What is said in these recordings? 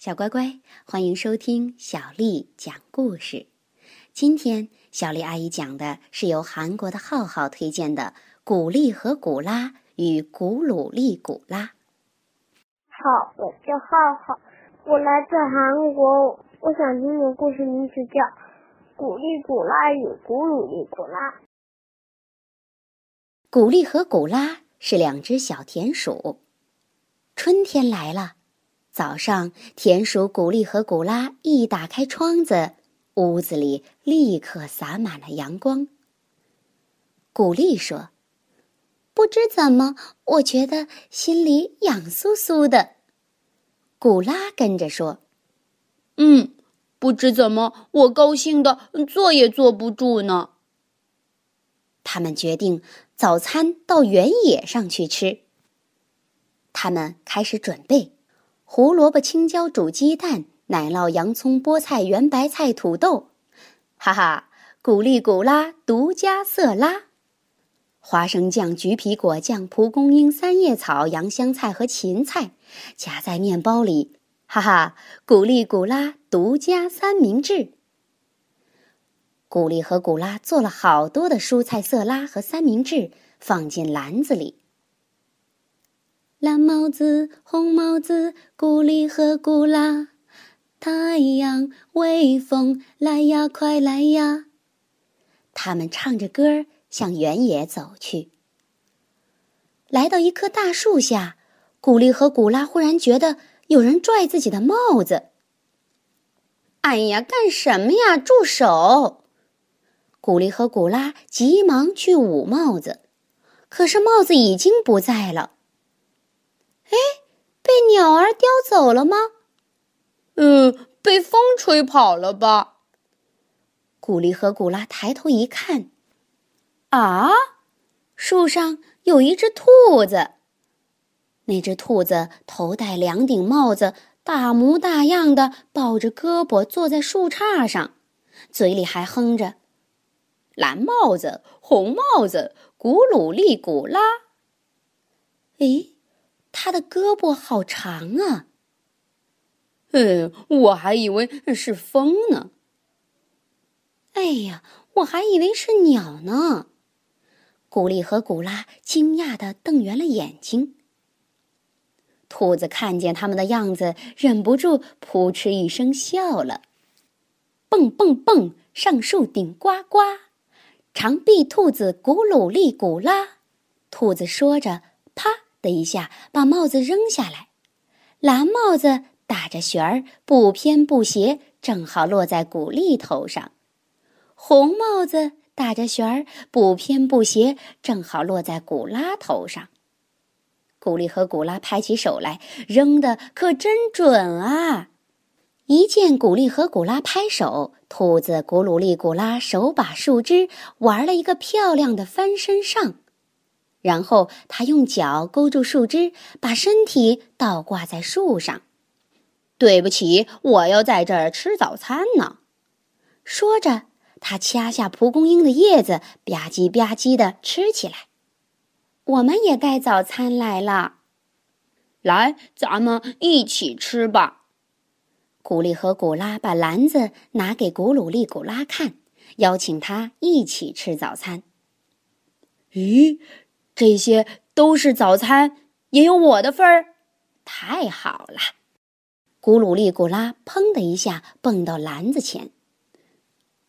小乖乖，欢迎收听小丽讲故事。今天小丽阿姨讲的是由韩国的浩浩推荐的《古丽和古拉与古鲁丽古拉》。好，我叫浩浩，我来自韩国。我想听的故事名字叫《古丽古拉与古鲁丽古拉》。古丽和古拉是两只小田鼠。春天来了。早上，田鼠古丽和古拉一打开窗子，屋子里立刻洒满了阳光。古丽说：“不知怎么，我觉得心里痒酥酥的。”古拉跟着说：“嗯，不知怎么，我高兴的坐也坐不住呢。”他们决定早餐到原野上去吃。他们开始准备。胡萝卜、青椒煮鸡蛋，奶酪、洋葱、菠菜、圆白菜、土豆，哈哈！古力古拉独家色拉，花生酱、橘皮果酱、蒲公英、三叶草、洋香菜和芹菜夹在面包里，哈哈！古力古拉独家三明治。古力和古拉做了好多的蔬菜色拉和三明治，放进篮子里。蓝帽子，红帽子，古里和古拉，太阳，微风，来呀，快来呀！他们唱着歌向原野走去。来到一棵大树下，古丽和古拉忽然觉得有人拽自己的帽子。哎呀，干什么呀？住手！古丽和古拉急忙去捂帽子，可是帽子已经不在了。哎，被鸟儿叼走了吗？嗯，被风吹跑了吧。古丽和古拉抬头一看，啊，树上有一只兔子。那只兔子头戴两顶帽子，大模大样的抱着胳膊坐在树杈上，嘴里还哼着：“蓝帽子，红帽子，古鲁丽古拉。”诶。他的胳膊好长啊！嗯，我还以为是风呢。哎呀，我还以为是鸟呢。古丽和古拉惊讶的瞪圆了眼睛。兔子看见他们的样子，忍不住扑哧一声笑了。蹦蹦蹦，上树顶呱呱，长臂兔子古鲁丽古拉。兔子说着，啪。的一下，把帽子扔下来，蓝帽子打着旋儿，不偏不斜，正好落在古丽头上；红帽子打着旋儿，不偏不斜，正好落在古拉头上。古丽和古拉拍起手来，扔的可真准啊！一见古丽和古拉拍手，兔子古鲁丽古拉手把树枝玩了一个漂亮的翻身上。然后他用脚勾住树枝，把身体倒挂在树上。对不起，我要在这儿吃早餐呢。说着，他掐下蒲公英的叶子，吧唧吧唧的吃起来。我们也带早餐来了，来，咱们一起吃吧。古丽和古拉把篮子拿给古鲁丽古拉看，邀请他一起吃早餐。咦？这些都是早餐，也有我的份儿，太好了！古鲁丽古拉砰的一下蹦到篮子前，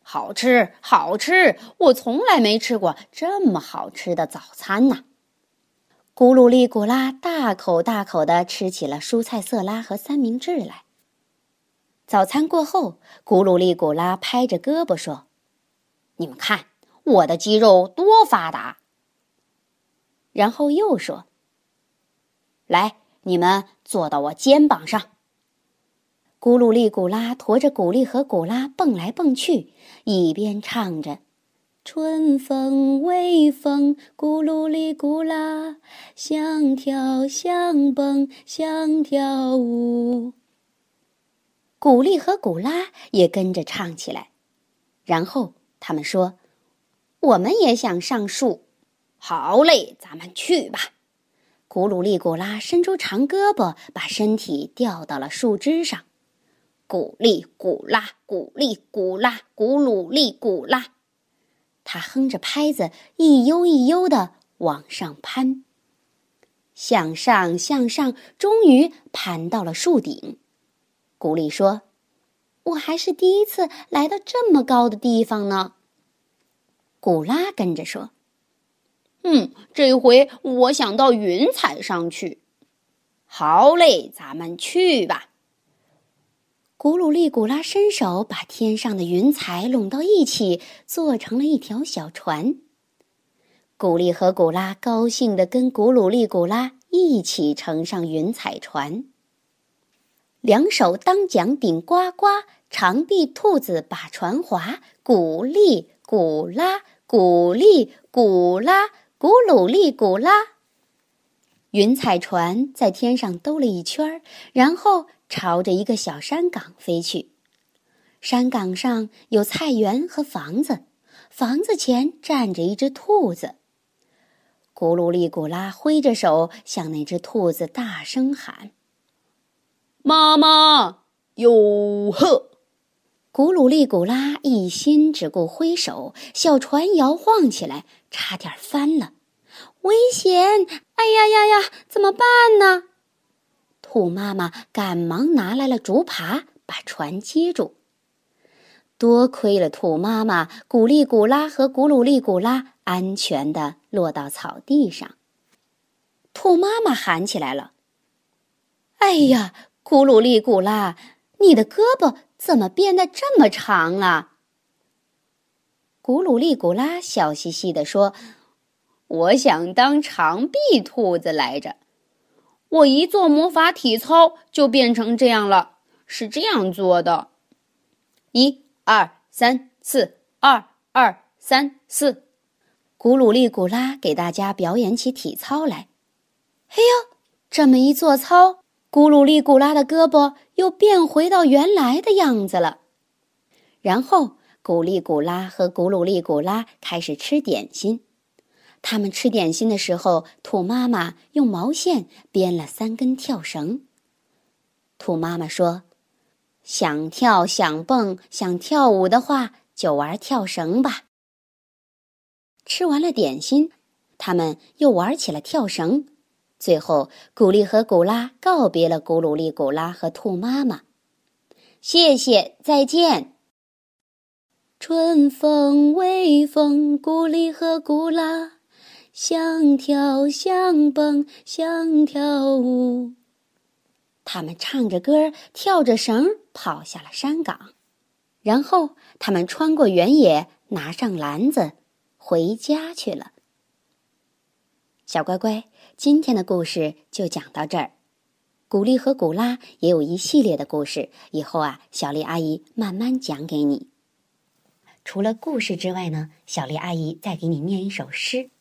好吃，好吃！我从来没吃过这么好吃的早餐呢。古鲁丽古拉大口大口的吃起了蔬菜色拉和三明治来。早餐过后，古鲁丽古拉拍着胳膊说：“你们看，我的肌肉多发达！”然后又说：“来，你们坐到我肩膀上。”咕噜丽古拉驮着古丽和古拉蹦来蹦去，一边唱着：“春风微风，咕噜丽古拉，像跳像蹦像跳舞。”古丽和古拉也跟着唱起来。然后他们说：“我们也想上树。”好嘞，咱们去吧。古鲁丽古拉伸出长胳膊，把身体吊到了树枝上。咕哩咕啦，咕哩咕啦，咕噜哩咕啦。他哼着拍子，一悠一悠的往上攀。向上，向上，终于攀到了树顶。古丽说：“我还是第一次来到这么高的地方呢。”古拉跟着说：“嗯，这回我想到云彩上去。”好嘞，咱们去吧。古鲁利古拉伸手把天上的云彩拢到一起，做成了一条小船。古丽和古拉高兴地跟古鲁利古拉一起乘上云彩船。两手当桨顶呱呱，长臂兔子把船划。古丽古拉，古丽古拉，古鲁利古拉。云彩船在天上兜了一圈，然后朝着一个小山岗飞去。山岗上有菜园和房子，房子前站着一只兔子。咕噜里古拉挥着手向那只兔子大声喊：“妈妈，哟呵！”古鲁利古拉一心只顾挥手，小船摇晃起来，差点翻了。危险！哎呀呀呀，怎么办呢？兔妈妈赶忙拿来了竹耙，把船接住。多亏了兔妈妈，古丽古拉和古鲁丽古拉安全的落到草地上。兔妈妈喊起来了：“哎呀，古鲁丽古拉，你的胳膊怎么变得这么长了？”古鲁丽古拉笑嘻嘻地说。我想当长臂兔子来着，我一做魔法体操就变成这样了。是这样做的：一、二、三、四，二、二、三、四。古鲁丽古拉给大家表演起体操来。哎呦，这么一做操，古鲁丽古拉的胳膊又变回到原来的样子了。然后，古丽古拉和古鲁丽古拉开始吃点心。他们吃点心的时候，兔妈妈用毛线编了三根跳绳。兔妈妈说：“想跳、想蹦、想跳舞的话，就玩跳绳吧。”吃完了点心，他们又玩起了跳绳。最后，古丽和古拉告别了古鲁丽、古拉和兔妈妈，谢谢，再见。春风微风，古丽和古拉。想跳想蹦想跳舞，他们唱着歌，跳着绳，跑下了山岗，然后他们穿过原野，拿上篮子，回家去了。小乖乖，今天的故事就讲到这儿。古丽和古拉也有一系列的故事，以后啊，小丽阿姨慢慢讲给你。除了故事之外呢，小丽阿姨再给你念一首诗。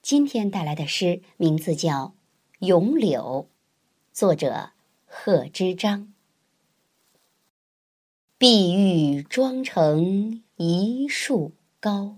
今天带来的诗名字叫《咏柳》，作者贺知章。碧玉妆成一树高，